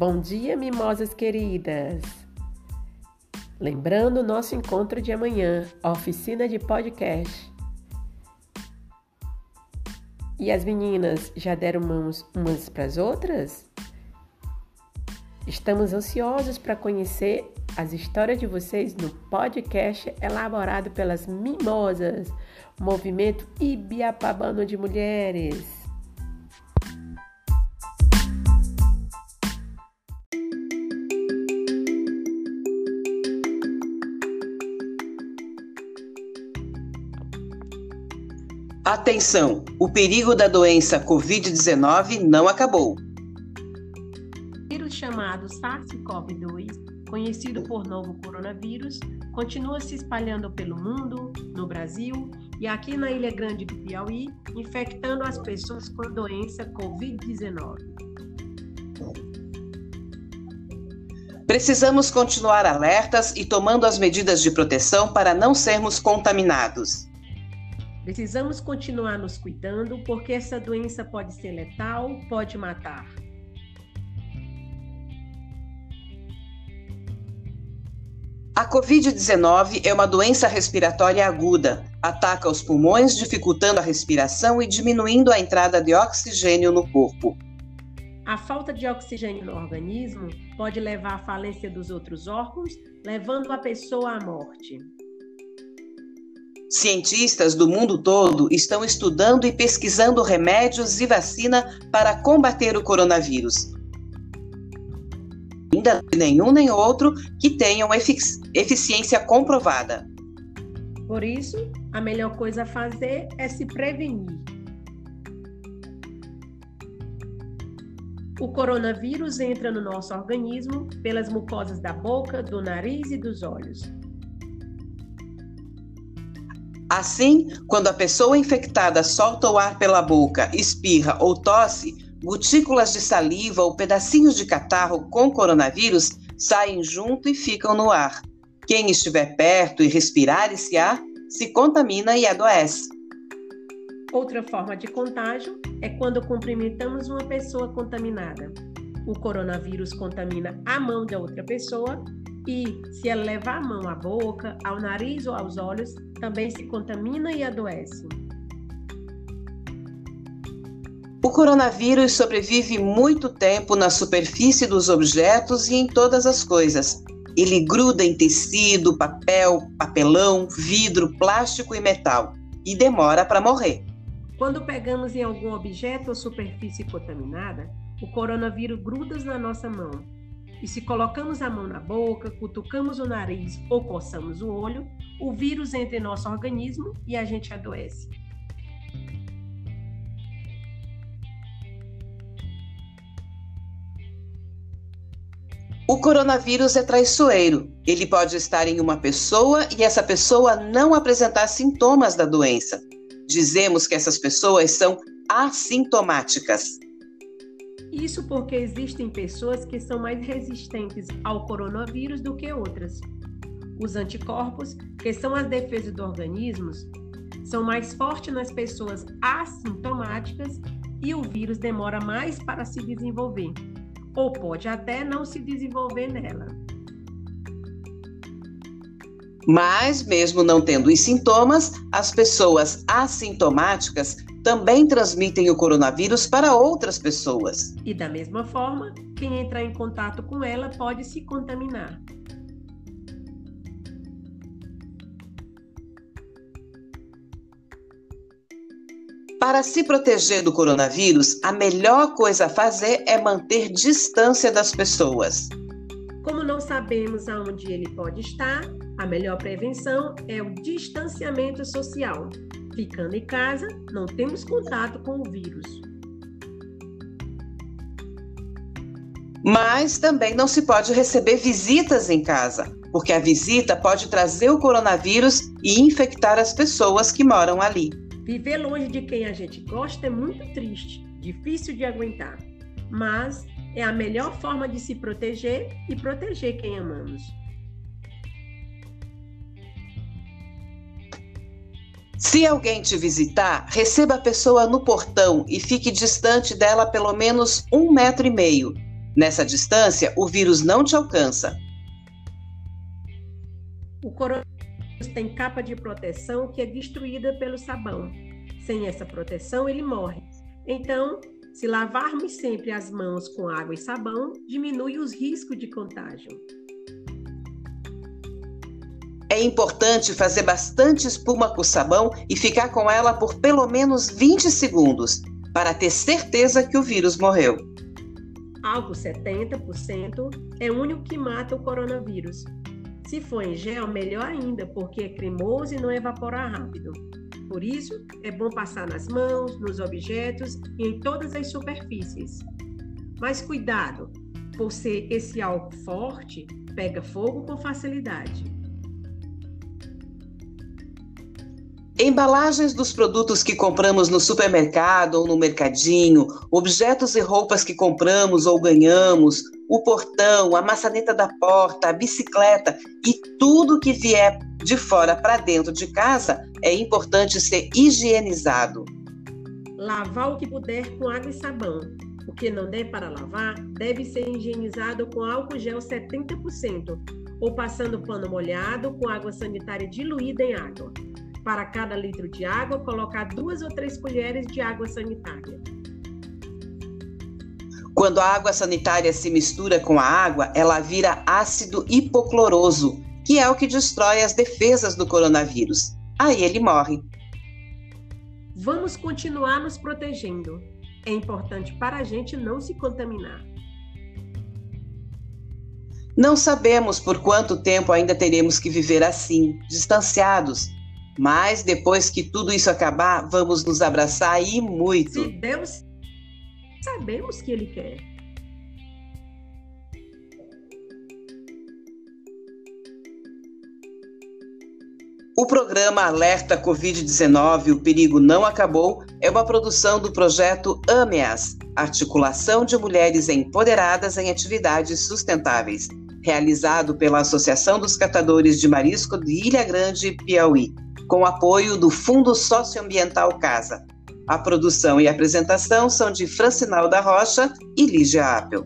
Bom dia, mimosas queridas! Lembrando o nosso encontro de amanhã, oficina de podcast. E as meninas já deram mãos umas para as outras? Estamos ansiosos para conhecer as histórias de vocês no podcast elaborado pelas Mimosas, Movimento Ibiapabano de Mulheres. Atenção! O perigo da doença Covid-19 não acabou. O vírus chamado SARS-CoV-2, conhecido por novo coronavírus, continua se espalhando pelo mundo, no Brasil e aqui na Ilha Grande do Piauí, infectando as pessoas com a doença Covid-19. Precisamos continuar alertas e tomando as medidas de proteção para não sermos contaminados. Precisamos continuar nos cuidando porque essa doença pode ser letal, pode matar. A Covid-19 é uma doença respiratória aguda. Ataca os pulmões, dificultando a respiração e diminuindo a entrada de oxigênio no corpo. A falta de oxigênio no organismo pode levar à falência dos outros órgãos, levando a pessoa à morte. Cientistas do mundo todo estão estudando e pesquisando remédios e vacina para combater o coronavírus. Ainda nenhum nem outro que tenham efic eficiência comprovada. Por isso, a melhor coisa a fazer é se prevenir. O coronavírus entra no nosso organismo pelas mucosas da boca, do nariz e dos olhos. Assim, quando a pessoa infectada solta o ar pela boca, espirra ou tosse, gotículas de saliva ou pedacinhos de catarro com coronavírus saem junto e ficam no ar. Quem estiver perto e respirar esse ar se contamina e adoece. Outra forma de contágio é quando cumprimentamos uma pessoa contaminada. O coronavírus contamina a mão da outra pessoa e, se ela levar a mão à boca, ao nariz ou aos olhos, também se contamina e adoece. O coronavírus sobrevive muito tempo na superfície dos objetos e em todas as coisas. Ele gruda em tecido, papel, papelão, vidro, plástico e metal e demora para morrer. Quando pegamos em algum objeto ou superfície contaminada, o coronavírus gruda na nossa mão e se colocamos a mão na boca, cutucamos o nariz ou coçamos o olho, o vírus entra em nosso organismo e a gente adoece. O coronavírus é traiçoeiro. Ele pode estar em uma pessoa e essa pessoa não apresentar sintomas da doença. Dizemos que essas pessoas são assintomáticas. Isso porque existem pessoas que são mais resistentes ao coronavírus do que outras. Os anticorpos, que são as defesas do organismo, são mais fortes nas pessoas assintomáticas e o vírus demora mais para se desenvolver, ou pode até não se desenvolver nela. Mas, mesmo não tendo os sintomas, as pessoas assintomáticas também transmitem o coronavírus para outras pessoas. E da mesma forma, quem entrar em contato com ela pode se contaminar. Para se proteger do coronavírus, a melhor coisa a fazer é manter distância das pessoas. Como não sabemos aonde ele pode estar, a melhor prevenção é o distanciamento social. Ficando em casa, não temos contato com o vírus. Mas também não se pode receber visitas em casa, porque a visita pode trazer o coronavírus e infectar as pessoas que moram ali. Viver longe de quem a gente gosta é muito triste, difícil de aguentar, mas é a melhor forma de se proteger e proteger quem amamos. Se alguém te visitar, receba a pessoa no portão e fique distante dela pelo menos um metro e meio. Nessa distância, o vírus não te alcança. O coronavírus tem capa de proteção que é destruída pelo sabão. Sem essa proteção, ele morre. Então, se lavarmos sempre as mãos com água e sabão, diminui os riscos de contágio. É importante fazer bastante espuma com sabão e ficar com ela por pelo menos 20 segundos, para ter certeza que o vírus morreu. Álcool 70% é o único que mata o coronavírus. Se for em gel, melhor ainda, porque é cremoso e não evapora rápido. Por isso, é bom passar nas mãos, nos objetos e em todas as superfícies. Mas cuidado, por ser esse álcool forte, pega fogo com facilidade. Embalagens dos produtos que compramos no supermercado ou no mercadinho, objetos e roupas que compramos ou ganhamos, o portão, a maçaneta da porta, a bicicleta e tudo que vier de fora para dentro de casa é importante ser higienizado. Lavar o que puder com água e sabão. O que não der para lavar deve ser higienizado com álcool gel 70% ou passando pano molhado com água sanitária diluída em água. Para cada litro de água, colocar duas ou três colheres de água sanitária. Quando a água sanitária se mistura com a água, ela vira ácido hipocloroso, que é o que destrói as defesas do coronavírus. Aí ele morre. Vamos continuar nos protegendo. É importante para a gente não se contaminar. Não sabemos por quanto tempo ainda teremos que viver assim, distanciados, mas depois que tudo isso acabar, vamos nos abraçar e muito. Se Deus sabemos que Ele quer. O programa Alerta Covid-19 O Perigo Não Acabou é uma produção do projeto AMEAS Articulação de Mulheres Empoderadas em Atividades Sustentáveis realizado pela Associação dos Catadores de Marisco de Ilha Grande, Piauí com apoio do Fundo Socioambiental Casa. A produção e apresentação são de Francinal da Rocha e Lígia Apel.